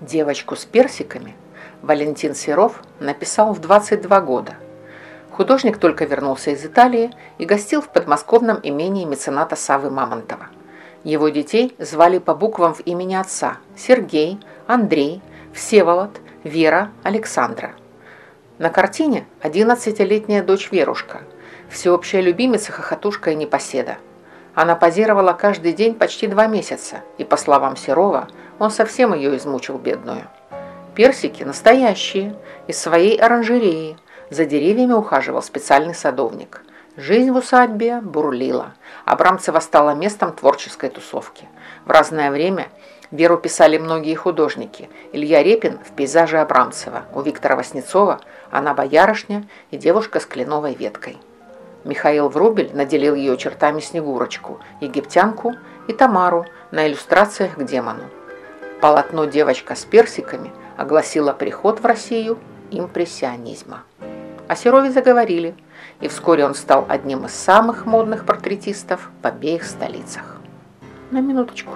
Девочку с персиками Валентин Серов написал в 22 года. Художник только вернулся из Италии и гостил в подмосковном имении мецената Савы Мамонтова. Его детей звали по буквам в имени отца – Сергей, Андрей, Всеволод, Вера, Александра. На картине 11-летняя дочь Верушка, всеобщая любимица, хохотушка и непоседа. Она позировала каждый день почти два месяца, и, по словам Серова, он совсем ее измучил, бедную. Персики настоящие, из своей оранжереи. За деревьями ухаживал специальный садовник. Жизнь в усадьбе бурлила. Абрамцева стала местом творческой тусовки. В разное время Веру писали многие художники. Илья Репин в пейзаже Абрамцева, у Виктора Васнецова она боярышня и девушка с кленовой веткой. Михаил Врубель наделил ее чертами Снегурочку, египтянку и Тамару на иллюстрациях к демону. Полотно «Девочка с персиками» огласило приход в Россию импрессионизма. О Серове заговорили, и вскоре он стал одним из самых модных портретистов в обеих столицах. На минуточку.